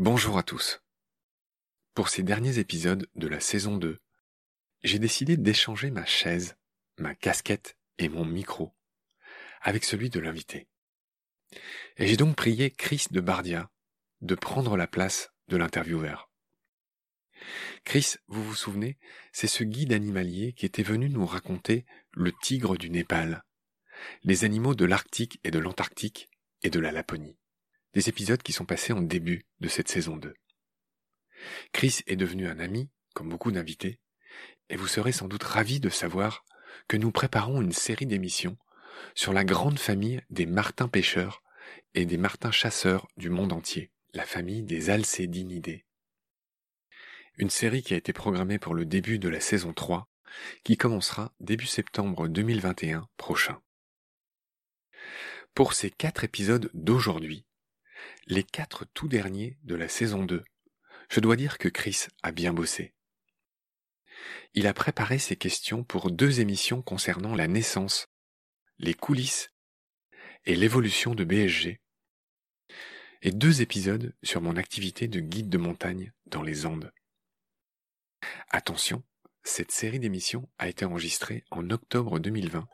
Bonjour à tous. Pour ces derniers épisodes de la saison 2, j'ai décidé d'échanger ma chaise, ma casquette et mon micro avec celui de l'invité. Et j'ai donc prié Chris de Bardia de prendre la place de l'intervieweur. Chris, vous vous souvenez, c'est ce guide animalier qui était venu nous raconter le tigre du Népal, les animaux de l'Arctique et de l'Antarctique et de la Laponie. Des épisodes qui sont passés en début de cette saison 2. Chris est devenu un ami, comme beaucoup d'invités, et vous serez sans doute ravis de savoir que nous préparons une série d'émissions sur la grande famille des martins pêcheurs et des martins chasseurs du monde entier, la famille des Alcédinidés. Une série qui a été programmée pour le début de la saison 3, qui commencera début septembre 2021 prochain. Pour ces quatre épisodes d'aujourd'hui, les quatre tout derniers de la saison 2, je dois dire que Chris a bien bossé. Il a préparé ses questions pour deux émissions concernant la naissance, les coulisses et l'évolution de BSG, et deux épisodes sur mon activité de guide de montagne dans les Andes. Attention, cette série d'émissions a été enregistrée en octobre 2020.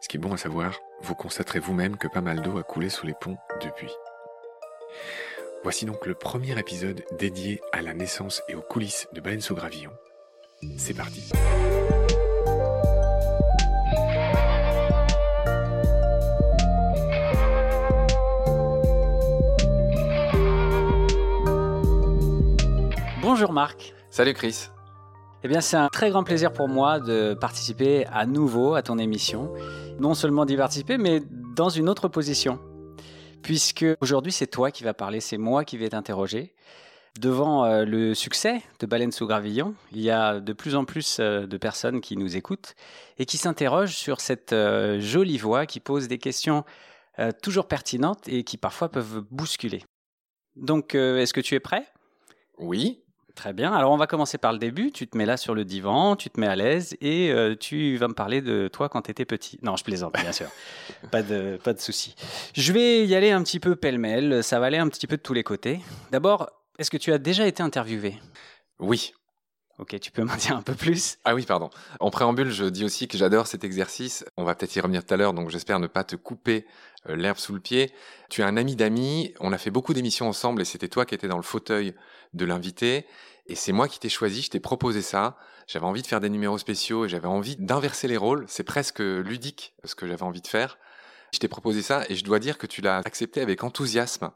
Ce qui est bon à savoir, vous constaterez vous-même que pas mal d'eau a coulé sous les ponts depuis. Voici donc le premier épisode dédié à la naissance et aux coulisses de Baleine sous Gravillon. C'est parti. Bonjour Marc. Salut Chris. Eh bien, c'est un très grand plaisir pour moi de participer à nouveau à ton émission. Non seulement d'y participer, mais dans une autre position. Puisque aujourd'hui, c'est toi qui vas parler, c'est moi qui vais t'interroger. Devant euh, le succès de Baleine sous Gravillon, il y a de plus en plus euh, de personnes qui nous écoutent et qui s'interrogent sur cette euh, jolie voix qui pose des questions toujours pertinentes et qui parfois peuvent bousculer. Donc, est-ce que tu es prêt? Oui. Très bien. Alors on va commencer par le début. Tu te mets là sur le divan, tu te mets à l'aise et euh, tu vas me parler de toi quand tu étais petit. Non, je plaisante, bien sûr. pas de, pas de souci. Je vais y aller un petit peu pêle-mêle. Ça va aller un petit peu de tous les côtés. D'abord, est-ce que tu as déjà été interviewé? Oui. Ok, tu peux m'en dire un peu plus? Ah oui, pardon. En préambule, je dis aussi que j'adore cet exercice. On va peut-être y revenir tout à l'heure, donc j'espère ne pas te couper euh, l'herbe sous le pied. Tu es un ami d'amis, on a fait beaucoup d'émissions ensemble et c'était toi qui étais dans le fauteuil de l'invité. Et c'est moi qui t'ai choisi, je t'ai proposé ça. J'avais envie de faire des numéros spéciaux et j'avais envie d'inverser les rôles. C'est presque ludique ce que j'avais envie de faire. Je t'ai proposé ça et je dois dire que tu l'as accepté avec enthousiasme.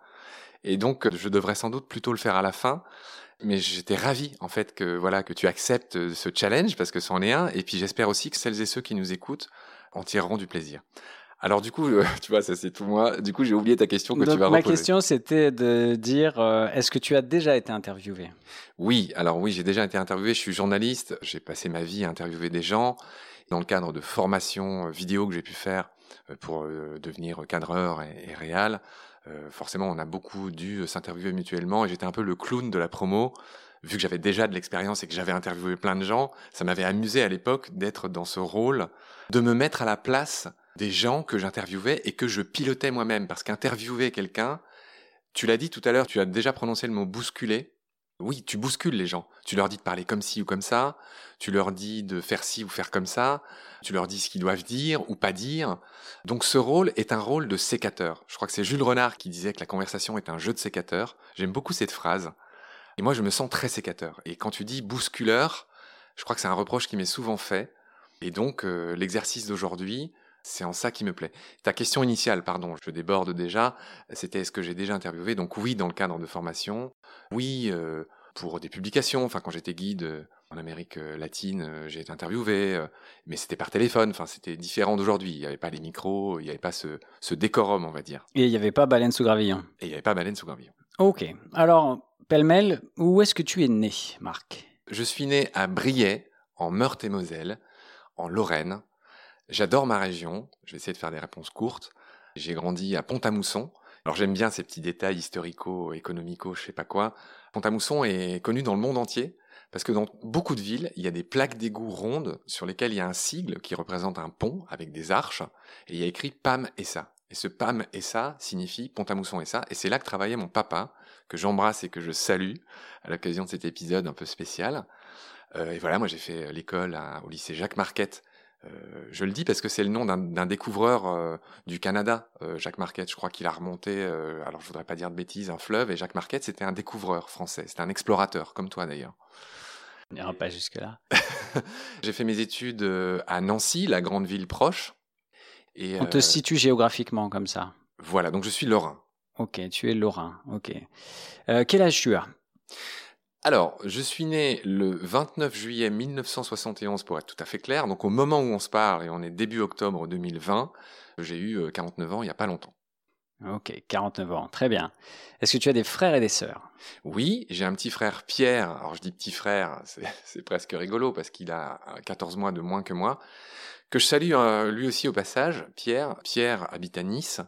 Et donc, je devrais sans doute plutôt le faire à la fin. Mais j'étais ravi, en fait, que, voilà, que tu acceptes ce challenge parce que c'en est un. Et puis, j'espère aussi que celles et ceux qui nous écoutent en tireront du plaisir. Alors du coup, tu vois, ça c'est tout moi. Du coup, j'ai oublié ta question que tu vas Ma question, c'était de dire, euh, est-ce que tu as déjà été interviewé? Oui, alors oui, j'ai déjà été interviewé. Je suis journaliste. J'ai passé ma vie à interviewer des gens dans le cadre de formations euh, vidéo que j'ai pu faire euh, pour devenir cadreur et, et réal. Forcément, on a beaucoup dû s'interviewer mutuellement et j'étais un peu le clown de la promo vu que j'avais déjà de l'expérience et que j'avais interviewé plein de gens, ça m'avait amusé à l'époque d'être dans ce rôle, de me mettre à la place des gens que j'interviewais et que je pilotais moi-même. Parce qu'interviewer quelqu'un, tu l'as dit tout à l'heure, tu as déjà prononcé le mot bousculer. Oui, tu bouscules les gens. Tu leur dis de parler comme ci ou comme ça. Tu leur dis de faire ci ou faire comme ça. Tu leur dis ce qu'ils doivent dire ou pas dire. Donc ce rôle est un rôle de sécateur. Je crois que c'est Jules Renard qui disait que la conversation est un jeu de sécateur. J'aime beaucoup cette phrase. Et moi, je me sens très sécateur. Et quand tu dis bousculeur, je crois que c'est un reproche qui m'est souvent fait. Et donc, euh, l'exercice d'aujourd'hui, c'est en ça qui me plaît. Ta question initiale, pardon, je déborde déjà, c'était est-ce que j'ai déjà interviewé? Donc oui, dans le cadre de formation. Oui, euh, pour des publications. Enfin, quand j'étais guide euh, en Amérique euh, latine, j'ai été interviewé, mais c'était par téléphone. Enfin, c'était différent d'aujourd'hui. Il n'y avait pas les micros, il n'y avait pas ce, ce, décorum, on va dire. Et il n'y avait pas baleine sous gravillon. Et il n'y avait pas baleine sous gravillon. Ok. Alors, pêle-mêle, où est-ce que tu es né, Marc? Je suis né à Briey, en Meurthe-et-Moselle, en Lorraine, J'adore ma région. Je vais essayer de faire des réponses courtes. J'ai grandi à Pont-à-Mousson. Alors j'aime bien ces petits détails historico, économico, je sais pas quoi. Pont-à-Mousson est connu dans le monde entier parce que dans beaucoup de villes, il y a des plaques d'égout rondes sur lesquelles il y a un sigle qui représente un pont avec des arches et il y a écrit PAM et ça. Et ce PAM et ça signifie Pont-à-Mousson et ça. Et c'est là que travaillait mon papa que j'embrasse et que je salue à l'occasion de cet épisode un peu spécial. Euh, et voilà, moi j'ai fait l'école au lycée Jacques Marquette. Euh, je le dis parce que c'est le nom d'un découvreur euh, du Canada, Jacques Marquette. Je crois qu'il a remonté, alors je voudrais pas dire de bêtises, un fleuve. Et Jacques Marquette, c'était un découvreur français. C'était un explorateur, comme toi d'ailleurs. On n'ira pas jusque-là. j'ai fait mes études à Nancy, la grande ville proche. Et, On te situe géographiquement comme ça. Voilà, donc je suis lorrain. Ok, tu es lorrain. Ok. quel âge tu as? Alors, je suis né le 29 juillet 1971 pour être tout à fait clair. Donc au moment où on se parle, et on est début octobre 2020, j'ai eu 49 euh, ans il n'y a pas longtemps. Ok, 49 ans, très bien. Est-ce que tu as des frères et des sœurs? Oui, j'ai un petit frère Pierre. Alors je dis petit frère, c'est presque rigolo parce qu'il a 14 mois de moins que moi. Que je salue euh, lui aussi au passage, Pierre. Pierre habite à Nice.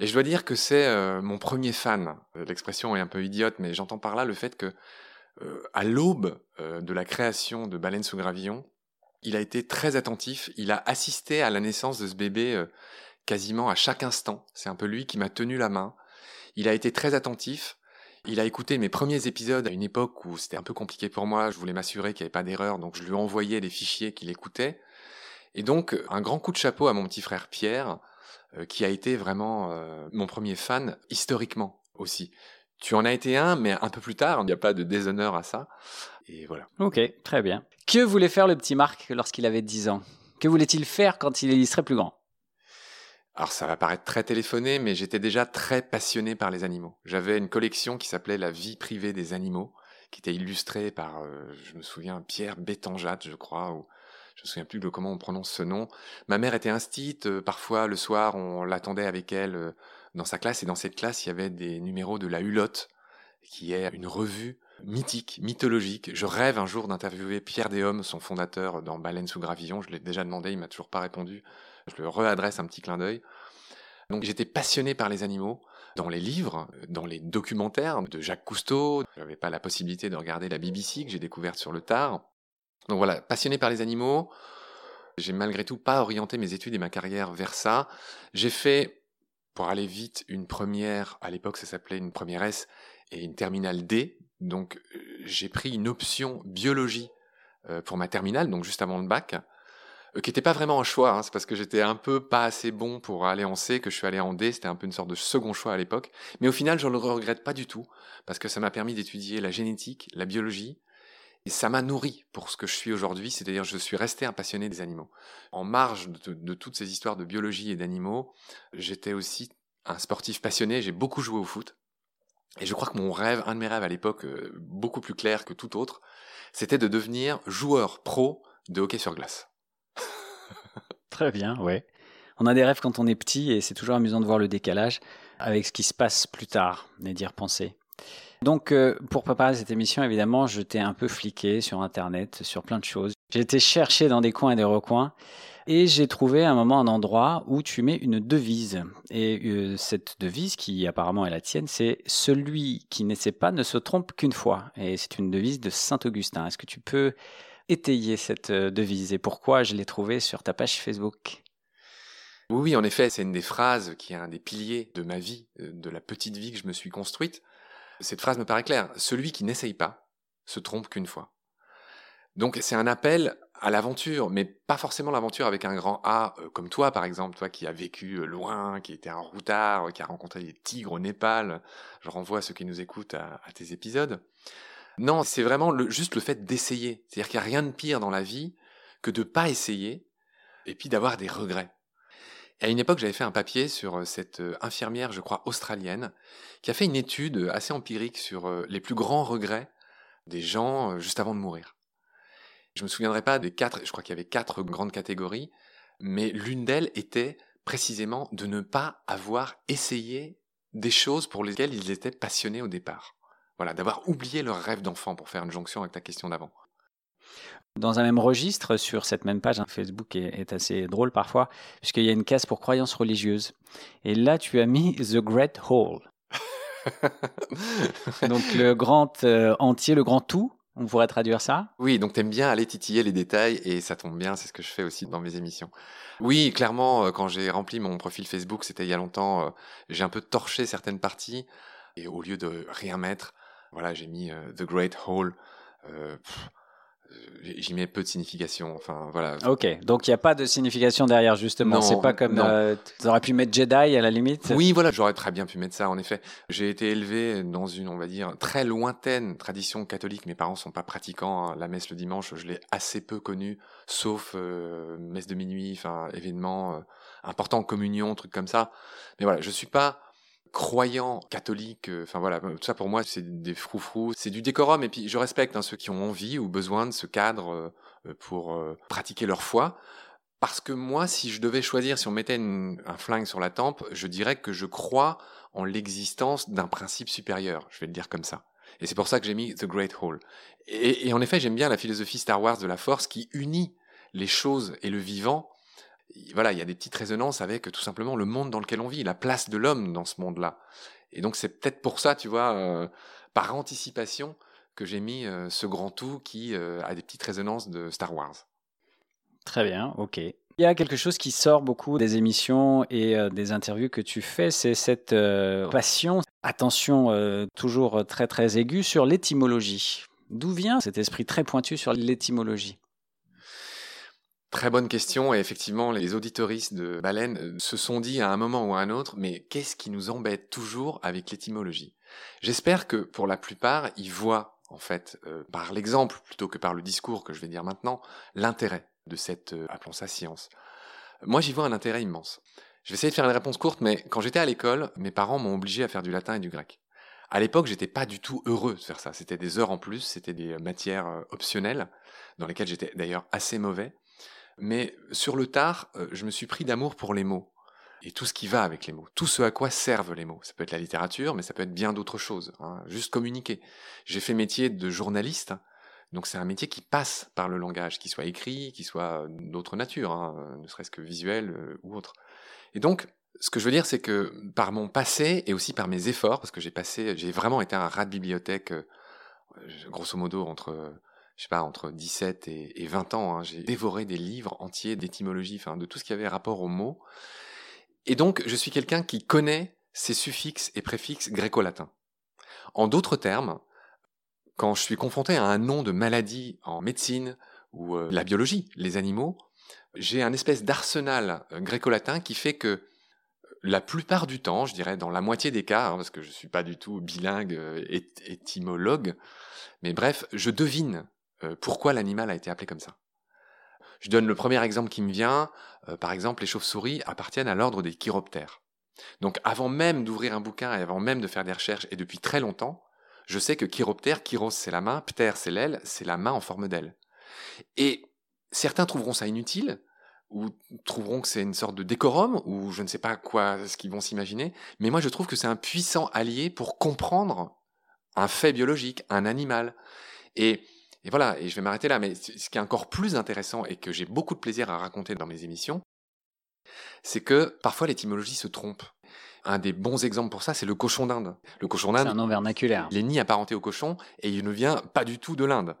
Et je dois dire que c'est euh, mon premier fan. L'expression est un peu idiote, mais j'entends par là le fait que euh, à l'aube euh, de la création de Baleine sous gravillon, il a été très attentif. Il a assisté à la naissance de ce bébé euh, quasiment à chaque instant. C'est un peu lui qui m'a tenu la main. Il a été très attentif. Il a écouté mes premiers épisodes à une époque où c'était un peu compliqué pour moi. Je voulais m'assurer qu'il n'y avait pas d'erreur, donc je lui envoyais les fichiers qu'il écoutait. Et donc, un grand coup de chapeau à mon petit frère Pierre, qui a été vraiment mon premier fan historiquement aussi. Tu en as été un, mais un peu plus tard, il n'y a pas de déshonneur à ça. Et voilà. Ok, très bien. Que voulait faire le petit Marc lorsqu'il avait 10 ans? Que voulait-il faire quand il serait plus grand? Alors ça va paraître très téléphoné, mais j'étais déjà très passionné par les animaux. J'avais une collection qui s'appelait La vie privée des animaux, qui était illustrée par, euh, je me souviens, Pierre Bétanjat, je crois, ou je me souviens plus de comment on prononce ce nom. Ma mère était instite, euh, parfois le soir on l'attendait avec elle euh, dans sa classe, et dans cette classe, il y avait des numéros de La Hulotte, qui est une revue mythique, mythologique. Je rêve un jour d'interviewer Pierre Déhomme, son fondateur dans Baleine sous gravillon. Je l'ai déjà demandé, il m'a toujours pas répondu. Je le réadresse un petit clin d'œil. Donc j'étais passionné par les animaux, dans les livres, dans les documentaires de Jacques Cousteau. Je n'avais pas la possibilité de regarder la BBC que j'ai découverte sur le tard. Donc voilà, passionné par les animaux. J'ai malgré tout pas orienté mes études et ma carrière vers ça. J'ai fait pour aller vite, une première, à l'époque ça s'appelait une première S et une terminale D. Donc euh, j'ai pris une option biologie euh, pour ma terminale, donc juste avant le bac, euh, qui n'était pas vraiment un choix, hein. c'est parce que j'étais un peu pas assez bon pour aller en C que je suis allé en D, c'était un peu une sorte de second choix à l'époque. Mais au final, je ne le regrette pas du tout, parce que ça m'a permis d'étudier la génétique, la biologie, et ça m'a nourri pour ce que je suis aujourd'hui, c'est-à-dire je suis resté un passionné des animaux. En marge de, toutes ces histoires de biologie et d'animaux, j'étais aussi un sportif passionné, j'ai beaucoup joué au foot. Et je crois que mon rêve, un de mes rêves à l'époque, euh, beaucoup plus clair que tout autre, c'était de devenir joueur pro de hockey sur glace. Très bien, ouais. On a des rêves quand on est petit et c'est toujours amusant de voir le décalage avec ce qui se passe plus tard et d'y repenser. Donc, euh, pour préparer cette émission, évidemment, je t'ai un peu fliqué sur Internet, sur plein de choses. J'ai été chercher dans des coins et des recoins et j'ai trouvé un moment un endroit où tu mets une devise. Et euh, cette devise, qui apparemment est la tienne, c'est « Celui qui n'essaie pas ne se trompe qu'une fois ». Et c'est une devise de Saint-Augustin. Est-ce que tu peux étayer cette euh, devise et pourquoi je l'ai trouvée sur ta page Facebook? Oui, en effet, c'est une des phrases qui est un des piliers de ma vie, de la petite vie que je me suis construite. Cette phrase me paraît claire. Celui qui n'essaye pas se trompe qu'une fois. Donc c'est un appel à l'aventure, mais pas forcément l'aventure avec un grand A, euh, comme toi par exemple, toi qui as vécu euh, loin, qui était un routard, qui a rencontré des tigres au Népal. Je renvoie ceux qui nous écoutent à, tes épisodes. Non, c'est vraiment juste le fait d'essayer. C'est-à-dire qu'il n'y a rien de pire dans la vie que de pas essayer et puis d'avoir des regrets à une époque, j'avais fait un papier sur cette infirmière, je crois, australienne, qui a fait une étude assez empirique sur les plus grands regrets des gens juste avant de mourir. Je me souviendrai pas des quatre, je crois qu'il y avait quatre grandes catégories, mais l'une d'elles était précisément de ne pas avoir essayé des choses pour lesquelles ils étaient passionnés au départ. Voilà, d'avoir oublié leur rêve d'enfant pour faire une jonction avec ta question d'avant. Dans un même registre, sur cette même page, hein, Facebook est, assez drôle parfois, puisqu'il y a une case pour croyances religieuses. Et là, tu as mis The Great Whole. donc le grand euh, entier, le grand tout, on pourrait traduire ça? Oui, donc tu aimes bien aller titiller les détails et ça tombe bien, c'est ce que je fais aussi dans mes émissions. Oui, clairement, euh, quand j'ai rempli mon profil Facebook, c'était il y a longtemps, euh, j'ai un peu torché certaines parties Et au lieu de rien mettre, voilà, j'ai mis The Great Hall. J'y mets peu de signification. Enfin, voilà. Ok, donc il n'y a pas de signification derrière, justement. C'est pas comme. Euh, tu aurais pu mettre Jedi à la limite Oui, voilà, j'aurais très bien pu mettre ça, en effet. J'ai été élevé dans une, on va dire, très lointaine tradition catholique. Mes parents sont pas pratiquants. Hein. La messe le dimanche, je l'ai assez peu connue, sauf euh, messe de minuit, enfin, événements euh, importants, communion, trucs comme ça. Mais voilà, je suis pas croyants catholiques, euh, enfin voilà, tout ça pour moi c'est des froufrous, c'est du décorum et puis je respecte hein, ceux qui ont envie ou besoin de ce cadre euh, euh, pour pratiquer leur foi. Parce que moi, si je devais choisir, si on mettait un flingue sur la tempe, je dirais que je crois en l'existence d'un principe supérieur. Je vais le dire comme ça. Et c'est pour ça que j'ai mis The Great Hall. Et en effet, j'aime bien la philosophie Star Wars de la Force qui unit les choses et le vivant voilà, il y a des petites résonances avec tout simplement le monde dans lequel on vit, la place de l'homme dans ce monde-là. Et donc c'est peut-être pour ça, tu vois, euh, par anticipation, que j'ai mis euh, ce grand tout qui euh, a des petites résonances de Star Wars. Très bien, ok. Il y a quelque chose qui sort beaucoup des émissions et des interviews que tu fais, c'est cette passion, attention toujours très très aiguë sur l'étymologie. D'où vient cet esprit très pointu sur l'étymologie? Très bonne question et effectivement les auditoristes de Baleine euh, se sont dit à un moment ou à un autre mais qu'est-ce qui nous embête toujours avec l'étymologie? J'espère que pour la plupart ils voient en fait euh, par l'exemple plutôt que par le discours que je vais dire maintenant l'intérêt de cette euh, appelons ça science. Moi j'y vois un intérêt immense. Je vais essayer de faire une réponse courte mais quand j'étais à l'école mes parents m'ont obligé à faire du latin et du grec. À l'époque, j'étais pas du tout heureux de faire ça. C'était des heures en plus, c'était des matières optionnelles, dans lesquelles j'étais d'ailleurs assez mauvais. Mais sur le tard, euh, je me suis pris d'amour pour les mots et tout ce qui va avec les mots, tout ce à quoi servent les mots. Ça peut être la littérature, mais ça peut être bien d'autres choses. Hein. Juste communiquer. J'ai fait métier de journaliste, donc c'est un métier qui passe par le langage, qu'il soit écrit, qu'il soit d'autre nature, hein, ne serait-ce que visuel euh, ou autre. Et donc, ce que je veux dire, c'est que par mon passé et aussi par mes efforts, parce que j'ai passé, j'ai vraiment été un rat de bibliothèque, euh, grosso modo entre je sais pas, entre 17 et, 20 ans, hein, j'ai dévoré des livres entiers d'étymologie, de tout ce qui avait rapport aux mots. Et donc, je suis quelqu'un qui connaît ces suffixes et préfixes gréco-latins. En d'autres termes, quand je suis confronté à un nom de maladie en médecine ou euh, la biologie, les animaux, j'ai un espèce d'arsenal euh, gréco-latin qui fait que euh, la plupart du temps, je dirais dans la moitié des cas, hein, parce que je ne suis pas du tout bilingue étymologue, mais bref, je devine pourquoi l'animal a été appelé comme ça? Je donne le premier exemple qui me vient. Euh, par exemple, les chauves-souris appartiennent à l'ordre des chiroptères. Donc avant même d'ouvrir un bouquin et avant même de faire des recherches, et depuis très longtemps, je sais que chiroptère, chiros c'est la main, ptère c'est l'aile, c'est la main en forme d'aile. Et certains trouveront ça inutile, ou trouveront que c'est une sorte de décorum, ou je ne sais pas quoi ce qu'ils vont s'imaginer, mais moi je trouve que c'est un puissant allié pour comprendre un fait biologique, un animal. Et et voilà, et je vais m'arrêter là, mais ce qui est encore plus intéressant et que j'ai beaucoup de plaisir à raconter dans mes émissions, c'est que parfois l'étymologie se trompe. Un des bons exemples pour ça, c'est le cochon d'Inde. Le cochon d'Inde. C'est un nom vernaculaire. Il est ni apparenté au cochon et il ne vient pas du tout de l'Inde.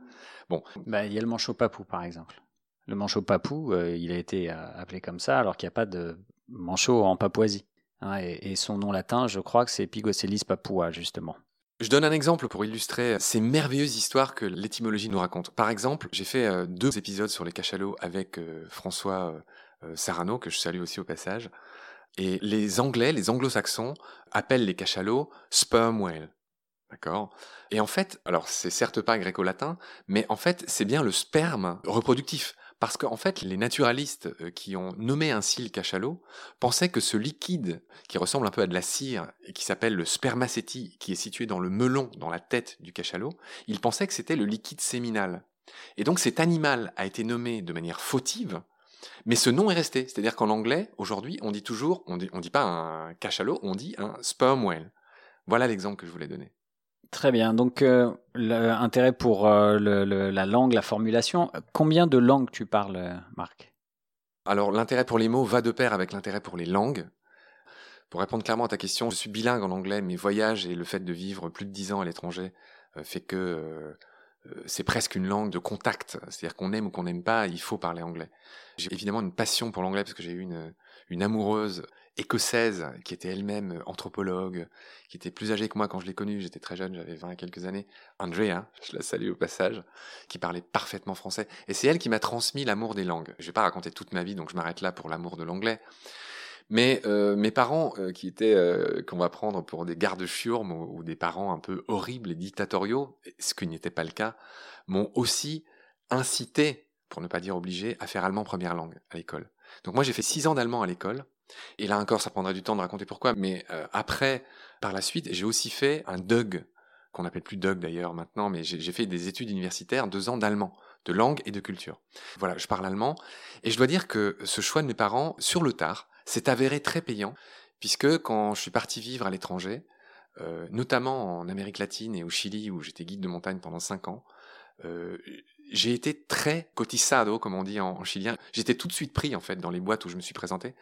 Bon. Bah, il y a le manchot papou, par exemple. Le manchot papou, euh, il a été euh, appelé comme ça alors qu'il n'y a pas de manchot en Papouasie. Hein, et, et, son nom latin, je crois que c'est Pigocellis papua, justement. Je donne un exemple pour illustrer ces merveilleuses histoires que l'étymologie nous raconte. Par exemple, j'ai fait euh, deux épisodes sur les cachalots avec euh, François euh, Sarano, que je salue aussi au passage. Et les Anglais, les Anglo-Saxons, appellent les cachalots sperm whale. D'accord? Et en fait, alors c'est certes pas gréco-latin, mais en fait c'est bien le sperme reproductif. Parce qu'en fait, les naturalistes euh, qui ont nommé ainsi le cachalot pensaient que ce liquide, qui ressemble un peu à de la cire et qui s'appelle le spermacétie, qui est situé dans le melon, dans la tête du cachalot, ils pensaient que c'était le liquide séminal. Et donc cet animal a été nommé de manière fautive, mais ce nom est resté. C'est-à-dire qu'en anglais, aujourd'hui, on dit toujours, on dit, dit pas un cachalot, on dit un sperm whale. Voilà l'exemple que je voulais donner. Très bien. Donc, euh, l'intérêt pour euh, la langue, la formulation. Combien de langues tu parles, Marc? Alors, l'intérêt pour les mots va de pair avec l'intérêt pour les langues. Pour répondre clairement à ta question, je suis bilingue en anglais. Mes voyages et le fait de vivre plus de dix ans à l'étranger euh, fait que c'est presque une langue de contact. C'est-à-dire qu'on aime ou qu'on n'aime pas, il faut parler anglais. J'ai évidemment une passion pour l'anglais parce que j'ai eu une amoureuse écossaise, qui était elle-même anthropologue, qui était plus âgée que moi quand je l'ai connue, j'étais très jeune, j'avais 20 et quelques années, Andrea, je la salue au passage, qui parlait parfaitement français. Et c'est elle qui m'a transmis l'amour des langues. Je vais pas raconter toute ma vie, donc je m'arrête là pour l'amour de l'anglais. Mais euh, mes parents, euh, qui étaient, euh, qu'on va prendre pour des gardes chiourmes ou, ou, des parents un peu horribles et dictatoriaux, ce qui n'était pas le cas, m'ont aussi incité, pour ne pas dire obligé, à faire allemand première langue à l'école. Donc moi j'ai fait six ans d'allemand à l'école, et là encore ça prendrait du temps de raconter pourquoi, mais après, par la suite, j'ai aussi fait un DUG, qu'on n'appelle plus DUG d'ailleurs maintenant, mais j'ai fait des études universitaires, deux ans d'allemand de langue et de culture. Voilà, je parle allemand, et je dois dire que ce choix de mes parents, sur le tard, s'est avéré très payant, puisque quand je suis parti vivre à l'étranger, euh, notamment en Amérique latine et au Chili, où j'étais guide de montagne pendant cinq ans, euh, j'ai été très cotizado, comme on dit en, en chilien. J'étais tout de suite pris, en fait, dans les boîtes où je me suis présenté,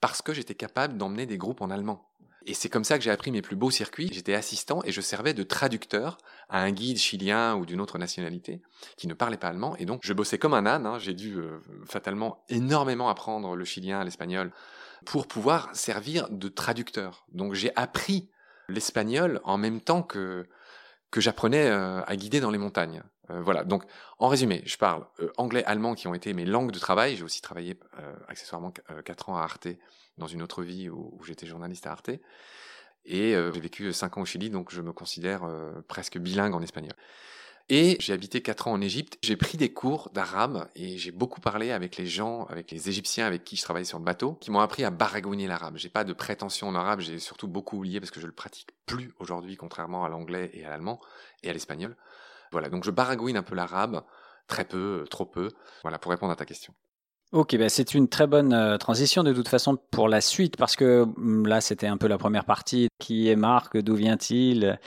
parce que j'étais capable d'emmener des groupes en allemand. Et c'est comme ça que j'ai appris mes plus beaux circuits. J'étais assistant et je servais de traducteur à un guide chilien ou d'une autre nationalité qui ne parlait pas allemand. Et donc, je bossais comme un âne. Hein. J'ai dû euh, fatalement énormément apprendre le chilien, l'espagnol, pour pouvoir servir de traducteur. Donc, j'ai appris l'espagnol en même temps que, que j'apprenais euh, à guider dans les montagnes. Euh, voilà, donc en résumé, je parle euh, anglais, allemand qui ont été mes langues de travail. J'ai aussi travaillé euh, accessoirement 4 ans à Arte dans une autre vie où, j'étais journaliste à Arte. Et j'ai vécu 5 ans au Chili, donc je me considère presque bilingue en espagnol. Et j'ai habité 4 ans en Égypte. J'ai pris des cours d'arabe et j'ai beaucoup parlé avec les gens, avec les Égyptiens avec qui je travaillais sur le bateau, qui m'ont appris à baragouiner l'arabe. J'ai pas de prétention en arabe, j'ai surtout beaucoup oublié parce que je le pratique plus aujourd'hui, contrairement à l'anglais et à l'allemand et à l'espagnol. Voilà, donc je baragouine un peu l'arabe, très peu, trop peu, voilà, pour répondre à ta question. Ok, bah c'est une très bonne euh, transition de toute façon pour la suite parce que mm, là c'était un peu la première partie. Qui est Marc? D'où vient-il?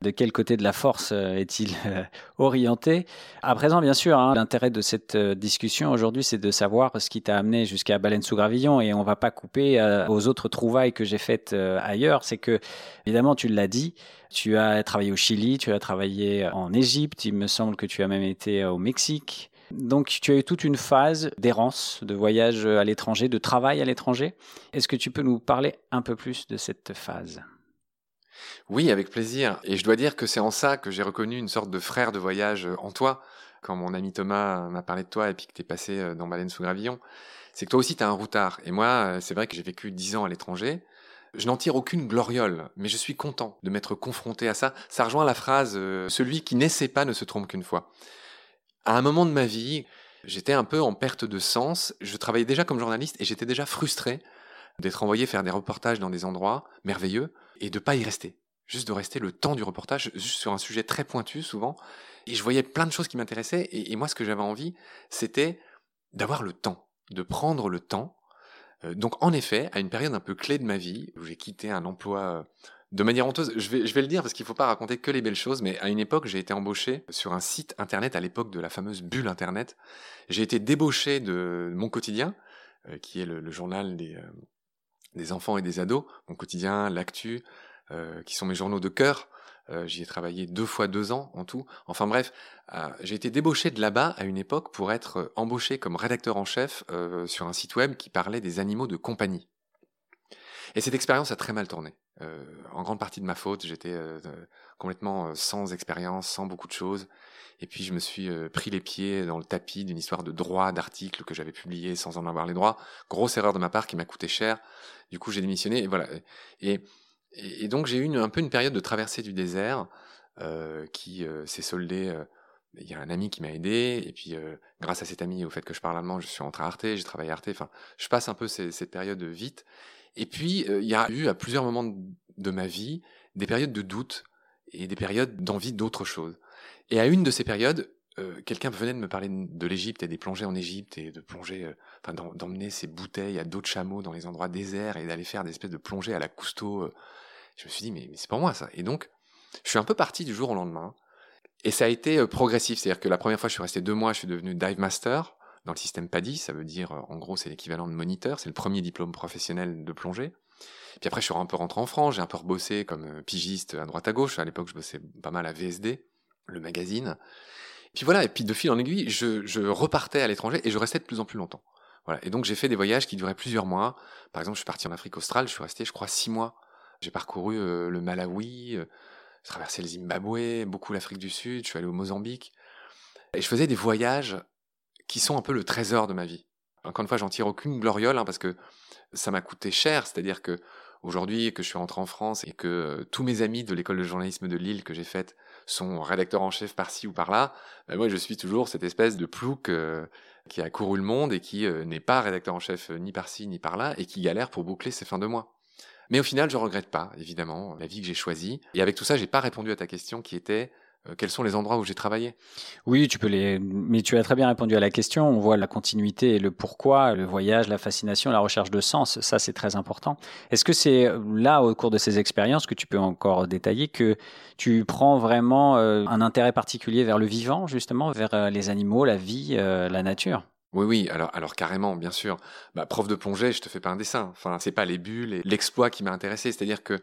De quel côté de la force euh, est-il euh, orienté? À présent, bien sûr, hein, l'intérêt de cette discussion aujourd'hui, c'est de savoir ce qui t'a amené jusqu'à Baleine sous Gravillon et on va pas couper aux autres trouvailles que j'ai faites ailleurs. C'est que, évidemment, tu l'as dit, tu as travaillé au Chili, tu as travaillé en Égypte, il me semble que tu as même été au Mexique. Donc tu as eu toute une phase d'errance, de voyage à l'étranger, de travail à l'étranger. Est-ce que tu peux nous parler un peu plus de cette phase? Oui, avec plaisir. Et je dois dire que c'est en ça que j'ai reconnu une sorte de frère de voyage en toi. Quand mon ami Thomas m'a parlé de toi et puis que tu es passé euh, dans Baleine sous Gravillon, c'est que toi aussi tu as un routard. Et moi, euh, c'est vrai que j'ai vécu dix ans à l'étranger. Je n'en tire aucune gloriole, mais je suis content de m'être confronté à ça. Ça rejoint la phrase euh, Celui qui n'essaie pas ne se trompe qu'une fois à un moment de ma vie, j'étais un peu en perte de sens. Je travaillais déjà comme journaliste et j'étais déjà frustré d'être envoyé faire des reportages dans des endroits merveilleux et de pas y rester. Juste de rester le temps du reportage, juste sur un sujet très pointu souvent. Et je voyais plein de choses qui m'intéressaient. Et, moi, ce que j'avais envie, c'était d'avoir le temps, de prendre le temps. Euh, donc, en effet, à une période un peu clé de ma vie, où j'ai quitté un emploi de manière honteuse, je vais, je vais le dire parce qu'il ne faut pas raconter que les belles choses, mais à une époque, j'ai été embauché sur un site internet à l'époque de la fameuse bulle internet. J'ai été débauché de mon quotidien, euh, qui est le, journal des, euh, des enfants et des ados, mon quotidien, l'actu, euh, qui sont mes journaux de cœur. J'y ai travaillé deux fois deux ans en tout. Enfin bref, j'ai été débauché de là-bas à une époque pour être embauché comme rédacteur en chef sur un site web qui parlait des animaux de compagnie. Et cette expérience a très mal tourné. Euh, en grande partie de ma faute, j'étais euh, complètement euh, sans expérience, sans beaucoup de choses. Et puis je me suis pris les pieds dans le tapis d'une histoire de droit d'article que j'avais publié sans en avoir les droits. Grosse erreur de ma part qui m'a coûté cher. Du coup, j'ai démissionné et voilà. Et, et, donc j'ai eu un peu une période de traversée du désert qui s'est soldée il y a un ami qui m'a aidé, et puis grâce à cet ami, au fait que je parle allemand, je suis rentré à Arte, j'ai travaillé à Arte, enfin, je passe un peu cette période vite, et puis, euh, il y a eu à plusieurs moments de ma vie des périodes de doute et des périodes d'envie d'autre chose. Et à une de ces périodes, euh, quelqu'un venait de me parler de l'Égypte et des plongées en Égypte et de plonger, euh, enfin d'emmener ses bouteilles à d'autres chameaux dans les endroits déserts et d'aller faire des espèces de plongées à la Cousteau. Je me suis dit, mais, mais c'est pas moi ça. Et donc, je suis un peu parti du jour au lendemain. Et ça a été progressif, c'est-à-dire que la première fois, je suis resté deux mois, je suis devenu dive master dans le système PADI, ça veut dire, en gros, c'est l'équivalent de moniteur, c'est le premier diplôme professionnel de plongée. Puis après, je suis un peu rentré en France, j'ai un peu rebossé comme euh, pigiste à droite à gauche. À l'époque, je bossais pas mal à VSD, le magazine. Puis voilà, et puis de fil en aiguille, je, repartais à l'étranger et je restais de plus en plus longtemps. Voilà. Et donc j'ai fait des voyages qui duraient plusieurs mois. Par exemple, je suis parti en Afrique australe, je suis resté, je crois, six mois. J'ai parcouru le Malawi, j'ai traversé le Zimbabwe, beaucoup l'Afrique du Sud, je suis allé au Mozambique. Et je faisais des voyages qui sont un peu le trésor de ma vie. Encore une fois, j'en tire aucune gloriole hein, parce que ça m'a coûté cher. C'est-à-dire que aujourd'hui, que je suis rentré en France et que euh, tous mes amis de l'école de journalisme de Lille que j'ai faite sont rédacteurs en chef par-ci ou par-là, moi je suis toujours cette espèce de plouc euh, qui a couru le monde et qui euh, n'est pas rédacteur en chef ni par-ci ni par-là et qui galère pour boucler ses fins de mois. Mais au final, je regrette pas, évidemment, la vie que j'ai choisie. Et avec tout ça, j'ai pas répondu à ta question qui était euh, quels sont les endroits où j'ai travaillé? Oui, tu peux les. Mais tu as très bien répondu à la question. On voit la continuité et le pourquoi, le voyage, la fascination, la recherche de sens. Ça, c'est très important. Est-ce que c'est euh, là, au cours de ces expériences, que tu peux encore détailler, que tu prends vraiment euh, un intérêt particulier vers le vivant, justement, vers les animaux, la vie, la nature? Oui, oui, alors, alors carrément, bien sûr. Bah, prof de plongée, je te fais pas un dessin. Enfin, c'est pas les bulles et l'exploit qui m'a intéressé. C'est-à-dire que,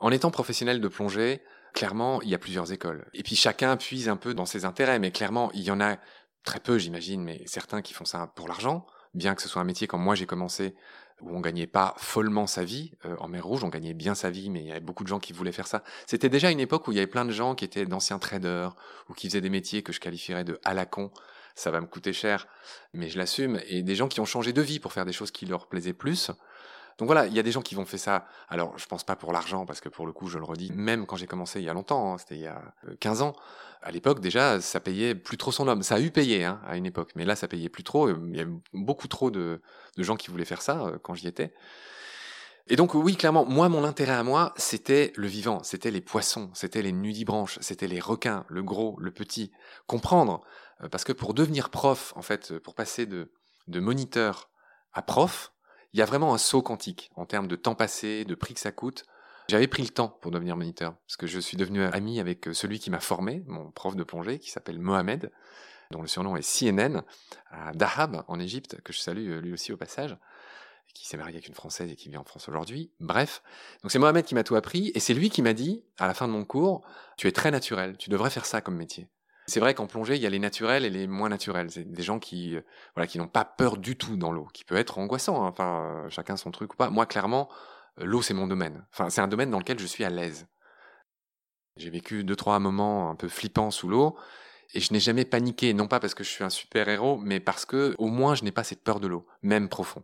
en étant professionnel de plongée, clairement, il y a plusieurs écoles. Et puis chacun puise un peu dans ses intérêts, mais clairement, il y en a très peu, j'imagine, mais certains qui font ça pour l'argent, bien que ce soit un métier comme moi j'ai commencé, où on gagnait pas follement sa vie euh, en mer Rouge, on gagnait bien sa vie, mais il y avait beaucoup de gens qui voulaient faire ça. C'était déjà une époque où il y avait plein de gens qui étaient d'anciens traders ou qui faisaient des métiers que je qualifierais de à la con. Ça va me coûter cher, mais je l'assume. Et des gens qui ont changé de vie pour faire des choses qui leur plaisaient plus. Donc voilà, il y a des gens qui vont faire ça. Alors, je pense pas pour l'argent, parce que pour le coup, je le redis, même quand j'ai commencé il y a longtemps, hein, c'était il y a 15 euh, ans, à l'époque, déjà, ça payait plus trop son homme. Ça a eu payé hein, à une époque, mais là, ça payait plus trop. Il y a beaucoup trop de, gens qui voulaient faire ça euh, quand j'y étais. Et donc oui, clairement, moi, mon intérêt à moi, c'était le vivant, c'était les poissons, c'était les nudibranches, c'était les requins, le gros, le petit. Comprendre, euh, parce que pour devenir prof, en fait, pour passer de, de moniteur à prof, il y a vraiment un saut quantique en termes de temps passé, de prix que ça coûte. J'avais pris le temps pour devenir moniteur, parce que je suis devenu ami avec euh, celui qui m'a formé, mon prof de plongée, qui s'appelle Mohamed, dont le surnom est CNN, à Dahab, en Égypte, que je salue euh, lui aussi au passage, qui s'est marié avec une Française et qui vit en France aujourd'hui. Bref, donc c'est Mohamed qui m'a tout appris, et c'est lui qui m'a dit, à la fin de mon cours, tu es très naturel, tu devrais faire ça comme métier. C'est vrai qu'en plongée, il y a les naturels et les moins naturels. C'est des gens qui, euh, voilà, qui n'ont pas peur du tout dans l'eau, qui peut être angoissant. Hein. Enfin, euh, chacun son truc ou pas. Moi, clairement, euh, l'eau, c'est mon domaine. Enfin, c'est un domaine dans lequel je suis à l'aise. J'ai vécu deux, trois moments un peu flippants sous l'eau et je n'ai jamais paniqué, non pas parce que je suis un super héros, mais parce que, au moins, je n'ai pas cette peur de l'eau, même profond.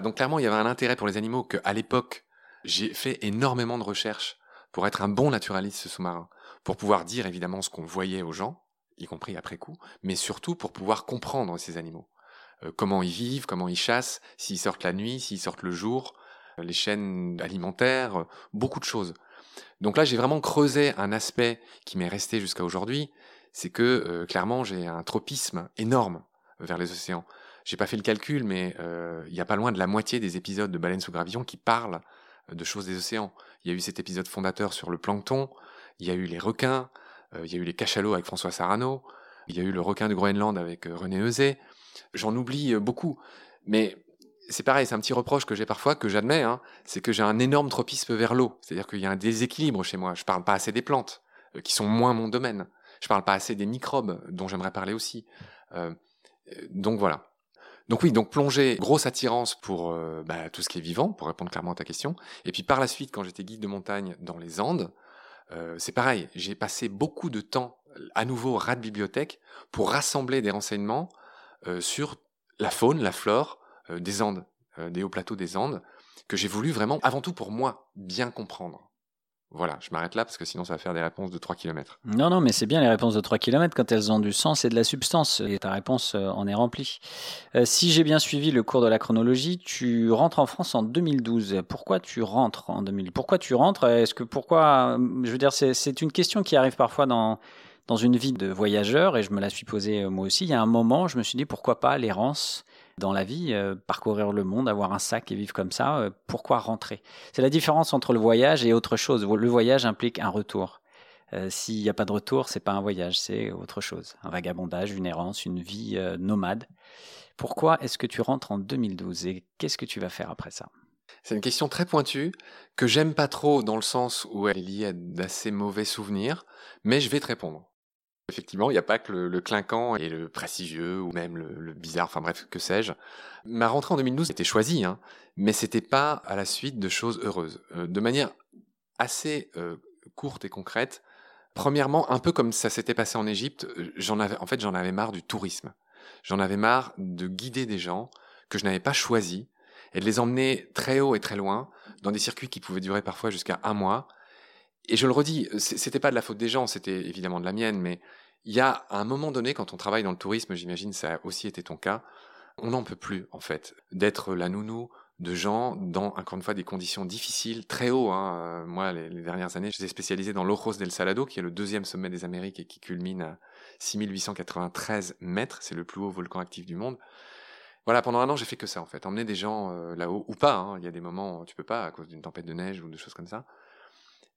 Donc, clairement, il y avait un intérêt pour les animaux qu'à l'époque, j'ai fait énormément de recherches pour être un bon naturaliste sous-marin pour pouvoir dire évidemment ce qu'on voyait aux gens, y compris après coup, mais surtout pour pouvoir comprendre ces animaux. Euh, comment ils vivent, comment ils chassent, s'ils sortent la nuit, s'ils sortent le jour, euh, les chaînes alimentaires, euh, beaucoup de choses. Donc là, j'ai vraiment creusé un aspect qui m'est resté jusqu'à aujourd'hui, c'est que clairement, j'ai un tropisme énorme vers les océans. J'ai pas fait le calcul, mais il n'y a pas loin de la moitié des épisodes de Baleines sous gravillon qui parlent de choses des océans. Il y a eu cet épisode fondateur sur le plancton, il y a eu les requins, euh, il y a eu les cachalots avec François Sarano, il y a eu le requin de Groenland avec euh, René Eusé. J'en oublie euh, beaucoup. Mais c'est pareil, c'est un petit reproche que j'ai parfois, que j'admets, hein, c'est que j'ai un énorme tropisme vers l'eau. C'est-à-dire qu'il y a un déséquilibre chez moi. Je parle pas assez des plantes, qui sont moins mon domaine. Je parle pas assez des microbes, dont j'aimerais parler aussi. donc voilà. Donc oui, donc plonger, grosse attirance pour bah, tout ce qui est vivant, pour répondre clairement à ta question. Et puis par la suite, quand j'étais guide de montagne dans les Andes, euh, c'est pareil, j'ai passé beaucoup de temps, à nouveau rat de bibliothèque, pour rassembler des renseignements euh, sur la faune, la flore euh, des Andes, des hauts plateaux des Andes, que j'ai voulu vraiment, avant tout pour moi, bien comprendre. Voilà, je m'arrête là parce que sinon ça va faire des réponses de 3 km. Non, non, mais c'est bien les réponses de 3 km quand elles ont du sens et de la substance. Et ta réponse euh, en est remplie. Euh, si j'ai bien suivi le cours de la chronologie, tu rentres en France en 2012. Pourquoi tu rentres en 2012 Pourquoi tu rentres? Est-ce que pourquoi Je veux dire, c'est une question qui arrive parfois dans, dans une vie de voyageur et je me la suis posée euh, moi aussi. Il y a un moment, je me suis dit pourquoi pas l'errance dans la vie, euh, parcourir le monde, avoir un sac et vivre comme ça, euh, pourquoi rentrer? C'est la différence entre le voyage et autre chose. Le voyage implique un retour. Euh, s'il n'y a pas de retour, c'est pas un voyage, c'est autre chose. Un vagabondage, une errance, une vie nomade. Pourquoi est-ce que tu rentres en 2012 et qu'est-ce que tu vas faire après ça? C'est une question très pointue que j'aime pas trop dans le sens où elle est liée à d'assez mauvais souvenirs, mais je vais te répondre. Effectivement, il n'y a pas que le, clinquant et le prestigieux ou même le, bizarre, enfin bref, que sais-je. Ma rentrée en 2012 était choisie, hein, mais c'était pas à la suite de choses heureuses. Euh, de manière assez euh, courte et concrète, premièrement, un peu comme ça s'était passé en Égypte, euh, j'en avais, en fait, j'en avais marre du tourisme. J'en avais marre de guider des gens que je n'avais pas choisis et de les emmener très haut et très loin dans des circuits qui pouvaient durer parfois jusqu'à un mois et je le redis, c'était pas de la faute des gens, c'était évidemment de la mienne, mais il y a un moment donné, quand on travaille dans le tourisme, j'imagine ça a aussi été ton cas, on n'en peut plus en fait d'être la nounou de gens dans encore une fois des conditions difficiles, très haut. Hein. Moi, les, dernières années, j'étais spécialisé dans l'Ojos del Salado, qui est le deuxième sommet des Amériques et qui culmine à 6893 mètres. C'est le plus haut volcan actif du monde. Voilà, pendant un an, j'ai fait que ça en fait, emmener des gens euh, là-haut ou pas. Hein. Il y a des moments tu peux pas à cause d'une tempête de neige ou de choses comme ça.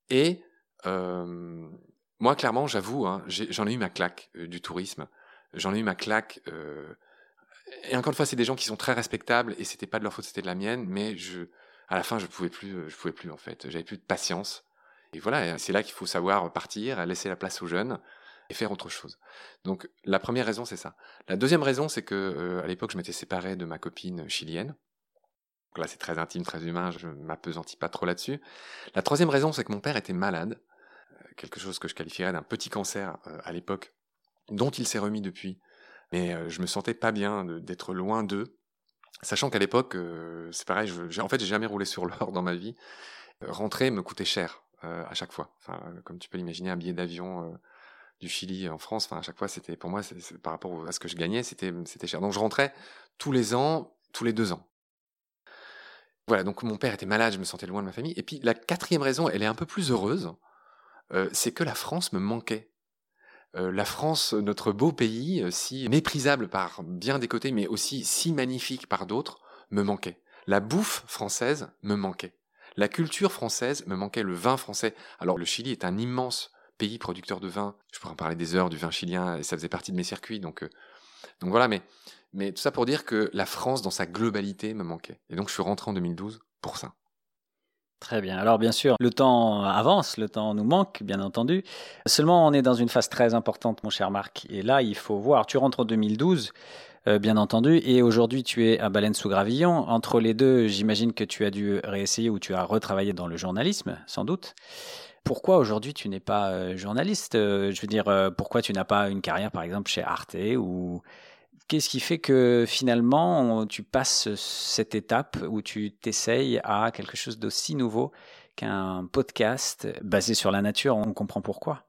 Et euh, moi, clairement, j'avoue, hein, j'en ai, eu ma claque euh, du tourisme. J'en ai eu ma claque. Euh, et encore une fois, c'est des gens qui sont très respectables et c'était pas de leur faute, c'était de la mienne. Mais je, à la fin, je pouvais plus, je pouvais plus en fait. J'avais plus de patience. Et voilà, c'est là qu'il faut savoir partir, laisser la place aux jeunes et faire autre chose. Donc la première raison, c'est ça. La deuxième raison, c'est que à l'époque, je m'étais séparé de ma copine chilienne. Donc là, c'est très intime, très humain, je m'apesantis pas trop là-dessus. La troisième raison, c'est que mon père était malade, euh, quelque chose que je qualifierais d'un petit cancer euh, à l'époque, dont il s'est remis depuis. Mais euh, je me sentais pas bien d'être loin d'eux, sachant qu'à l'époque, c'est pareil, en fait, j'ai jamais roulé sur l'or dans ma vie. Rentrer me coûtait cher à chaque fois. Comme tu peux l'imaginer, un billet d'avion du Chili en France, enfin, à chaque fois, c'était pour moi, par rapport à ce que je gagnais, c'était cher. Donc je rentrais tous les ans, tous les deux ans. Voilà, donc mon père était malade, je me sentais loin de ma famille. Et puis la quatrième raison, elle est un peu plus heureuse, euh, c'est que la France me manquait. Euh, la France, notre beau pays, euh, si méprisable par bien des côtés, mais aussi si magnifique par d'autres, me manquait. La bouffe française me manquait. La culture française me manquait, le vin français. Alors le Chili est un immense pays producteur de vin. Je pourrais en parler des heures du vin chilien, et ça faisait partie de mes circuits. Donc, donc voilà, mais mais tout ça pour dire que la France, dans sa globalité, me manquait. Et donc, je suis rentré en 2012 pour ça. Très bien. Alors bien sûr, le temps avance, le temps nous manque, bien entendu. Seulement, on est dans une phase très importante, mon cher Marc. Et là, il faut voir. Tu rentres en 2012, euh, bien entendu, et aujourd'hui, tu es à Baleine sous Gravillon. Entre les deux, j'imagine que tu as dû réessayer ou tu as retravaillé dans le journalisme, sans doute. Pourquoi aujourd'hui tu n'es pas euh, journaliste? Euh, Je veux dire, pourquoi tu n'as pas une carrière, par exemple, chez Arte ou Qu'est-ce qui fait que finalement tu passes cette étape où tu t'essayes à quelque chose d'aussi nouveau qu'un podcast basé sur la nature? On comprend pourquoi.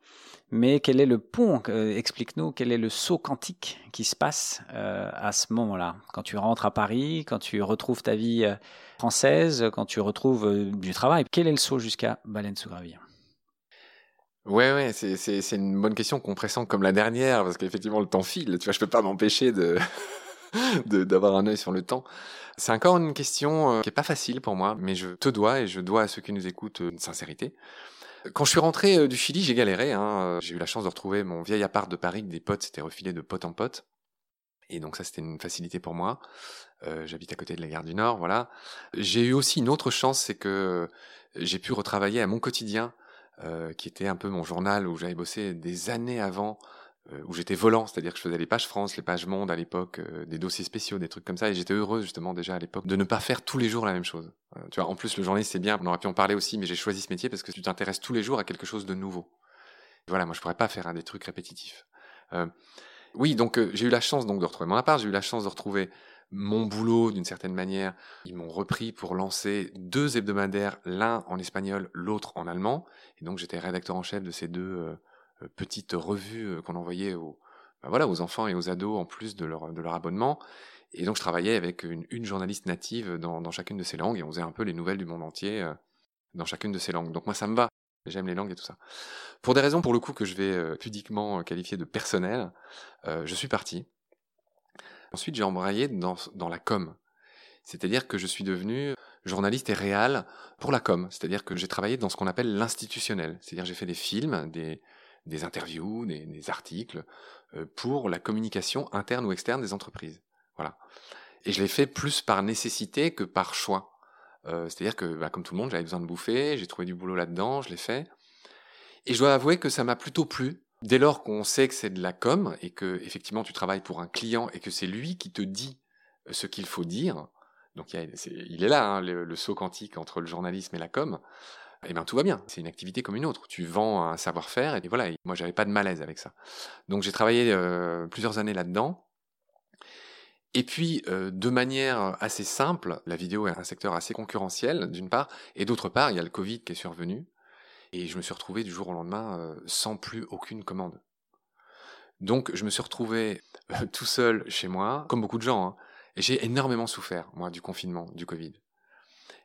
Mais quel est le pont euh, Explique-nous quel est le saut quantique qui se passe euh, à ce moment-là? Quand tu rentres à Paris, quand tu retrouves ta vie euh, française, quand tu retrouves du travail, quel est le saut jusqu'à Baleine sous Gravillon Ouais, ouais, c'est, c'est, c'est une bonne question qu'on pressent comme la dernière, parce qu'effectivement, le temps file. Tu vois, je peux pas m'empêcher de, d'avoir un œil sur le temps. C'est encore une question euh, qui est pas facile pour moi, mais je te dois, et je dois à ceux qui nous écoutent, euh, une sincérité. Quand je suis rentré euh, du Chili, j'ai galéré. Hein. J'ai eu la chance de retrouver mon vieil appart de Paris, des potes s'étaient refilés de pote en pote. Et donc ça, c'était une facilité pour moi. J'habite à côté de la gare du Nord, voilà. J'ai eu aussi une autre chance, c'est que j'ai pu retravailler à mon quotidien euh, qui était un peu mon journal où j'avais bossé des années avant, euh, où j'étais volant, c'est-à-dire que je faisais les pages France, les pages Monde à l'époque, euh, des dossiers spéciaux, des trucs comme ça, et j'étais heureux justement déjà à l'époque de ne pas faire tous les jours la même chose. tu vois, en plus le journaliste c'est bien, on aurait pu en parler aussi, mais j'ai choisi ce métier parce que tu t'intéresses tous les jours à quelque chose de nouveau. voilà, moi je pourrais pas faire hein, des trucs répétitifs. oui, donc j'ai eu la chance donc de retrouver mon appart, j'ai eu la chance de retrouver mon boulot d'une certaine manière. Ils m'ont repris pour lancer deux hebdomadaires, l'un en espagnol, l'autre en allemand. Et donc j'étais rédacteur en chef de ces deux euh, euh, petites revues euh, qu'on envoyait aux, bah voilà, aux enfants et aux ados en plus de leur, de leur abonnement. Et donc je travaillais avec une, une journaliste native dans, dans, chacune de ces langues et on faisait un peu les nouvelles du monde entier dans chacune de ces langues. Donc moi ça me va. J'aime les langues et tout ça. Pour des raisons pour le coup que je vais pudiquement qualifier de personnelles, je suis parti Ensuite, j'ai embrayé dans, dans la com. C'est-à-dire que je suis devenu journaliste et réal pour la com. C'est-à-dire que j'ai travaillé dans ce qu'on appelle l'institutionnel. C'est-à-dire j'ai fait des films, des, des interviews, des, des articles euh, pour la communication interne ou externe des entreprises. Voilà. Et je l'ai fait plus par nécessité que par choix. Euh, C'est-à-dire que, bah, comme tout le monde, j'avais besoin de bouffer, j'ai trouvé du boulot là-dedans, je l'ai fait. Et je dois avouer que ça m'a plutôt plu Dès lors qu'on sait que c'est de la com et que effectivement tu travailles pour un client et que c'est lui qui te dit euh, ce qu'il faut dire, donc il, est, là hein, le, saut quantique entre le journalisme et la com, eh bien tout va bien. C'est une activité comme une autre. Tu vends un savoir-faire et voilà. Moi j'avais pas de malaise avec ça. Donc j'ai travaillé euh, plusieurs années là-dedans. Et puis, euh, de manière assez simple, la vidéo est un secteur assez concurrentiel, d'une part, et d'autre part, il y a le Covid qui est survenu, et je me suis retrouvé du jour au lendemain euh, sans plus aucune commande. Donc, je me suis retrouvé euh, tout seul chez moi, comme beaucoup de gens, hein, et j'ai énormément souffert, moi, du confinement, du Covid.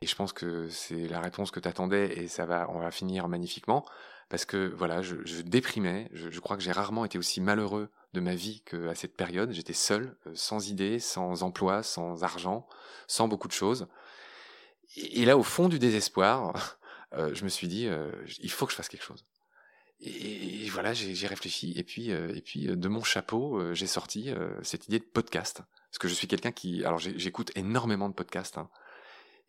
Et je pense que c'est la réponse que tu attendais, et ça va, on va finir magnifiquement, parce que voilà, je, déprimais, je crois que j'ai rarement été aussi malheureux de ma vie qu'à cette période. J'étais seul, euh, sans idée, sans emploi, sans argent, sans beaucoup de choses. Et, là, au fond du désespoir, euh, je me suis dit, euh, il faut que je fasse quelque chose. Et, voilà, j'ai réfléchi. Et puis, et puis, de mon chapeau, j'ai sorti cette idée de podcast. Parce que je suis quelqu'un qui, alors j'écoute énormément de podcasts. Hein.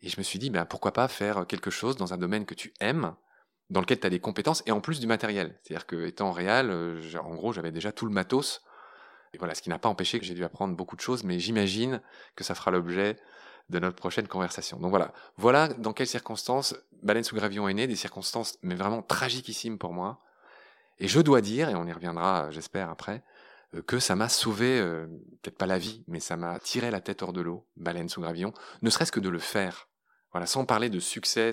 et je me suis dit, ben, pourquoi pas faire quelque chose dans un domaine que tu aimes, dans lequel tu as des compétences et en plus du matériel. C'est-à-dire que étant réel, euh, en gros, j'avais déjà tout le matos. Et voilà, ce qui n'a pas empêché que j'ai dû apprendre beaucoup de choses, mais j'imagine que ça fera l'objet de notre prochaine conversation. Donc voilà, voilà dans quelles circonstances Baleine sous Gravion est né, des circonstances mais vraiment tragiquissimes pour moi. Et je dois dire, et on y reviendra, j'espère après, euh, que ça m'a sauvé, euh, peut-être pas la vie, mais ça m'a tiré la tête hors de l'eau, Baleine sous Gravillon, ne serait-ce que de le faire. Voilà, sans parler de succès,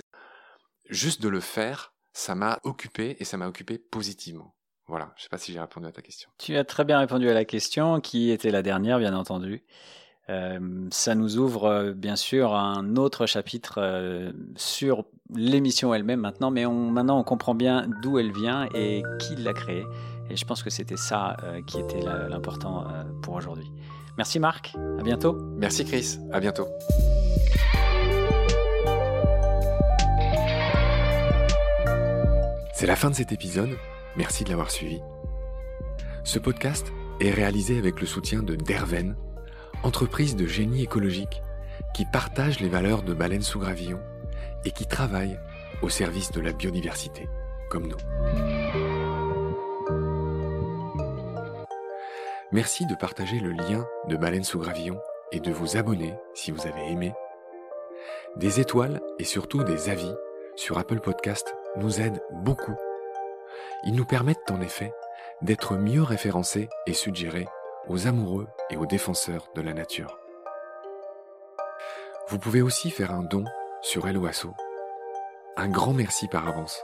juste de le faire, ça m'a occupé et ça m'a occupé positivement. Voilà, je ne sais pas si j'ai répondu à ta question. Tu as très bien répondu à la question, qui était la dernière, bien entendu. Euh, ça nous ouvre euh, bien sûr un autre chapitre euh, sur l'émission elle-même maintenant, mais on, maintenant on comprend bien d'où elle vient et qui l'a créée. Et je pense que c'était ça qui était l'important pour aujourd'hui. Merci Marc, à bientôt. Merci Chris, à bientôt. C'est la fin de cet épisode, merci de l'avoir suivi. Ce podcast est réalisé avec le soutien de Derven, entreprise de génie écologique qui partage les valeurs de Baleine sous Gravillon et qui travaille au service de la biodiversité, comme nous. Merci de partager le lien de Baleine sous Gravillon et de vous abonner si vous avez aimé. Des étoiles et surtout des avis sur Apple Podcast nous aident beaucoup. Ils nous permettent en effet d'être mieux référencés et suggérés aux amoureux et aux défenseurs de la nature. Vous pouvez aussi faire un don sur Helloasso. Un grand merci par avance.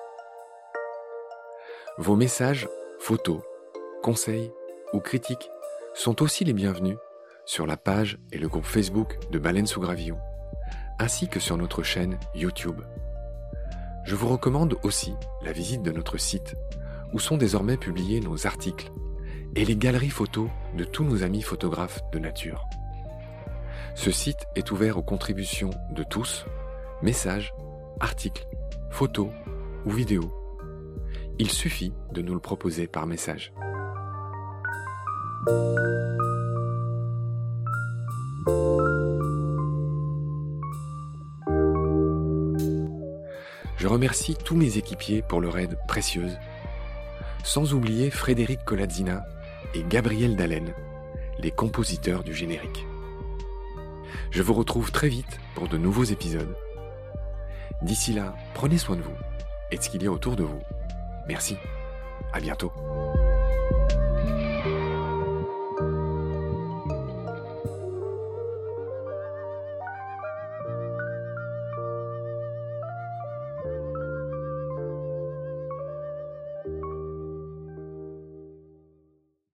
Vos messages, photos, conseils ou critiques sont aussi les bienvenus sur la page et le groupe Facebook de Baleine sous Gravillon, ainsi que sur notre chaîne YouTube. Je vous recommande aussi la visite de notre site, où sont désormais publiés nos articles et les galeries photos de tous nos amis photographes de nature. Ce site est ouvert aux contributions de tous, messages, articles, photos ou vidéos. Il suffit de nous le proposer par message. Je remercie tous mes équipiers pour leur aide précieuse, sans oublier Frédéric Colazzina et Gabriel Dallen, les compositeurs du générique. Je vous retrouve très vite pour de nouveaux épisodes. D'ici là, prenez soin de vous et de ce qu'il y a autour de vous. Merci. À bientôt.